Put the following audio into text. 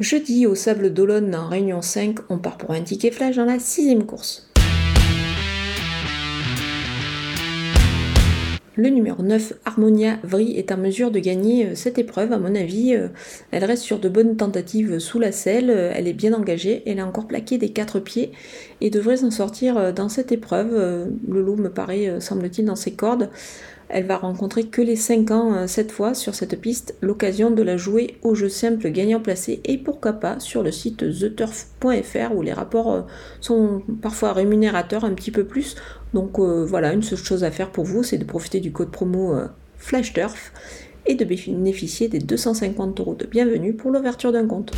Jeudi, au Sable d'Olonne, en Réunion 5, on part pour un ticket flash dans la sixième course. Le numéro 9, Harmonia Vri, est en mesure de gagner euh, cette épreuve. À mon avis, euh, elle reste sur de bonnes tentatives sous la selle. Euh, elle est bien engagée. Elle a encore plaqué des quatre pieds et devrait s'en sortir dans cette épreuve. Le loup me paraît, semble-t-il, dans ses cordes. Elle va rencontrer que les 5 ans euh, cette fois sur cette piste, l'occasion de la jouer au jeu simple gagnant placé et pourquoi pas sur le site theturf.fr où les rapports euh, sont parfois rémunérateurs un petit peu plus. Donc euh, voilà, une seule chose à faire pour vous, c'est de profiter du code promo FlashTurf et de bénéficier des 250 euros de bienvenue pour l'ouverture d'un compte.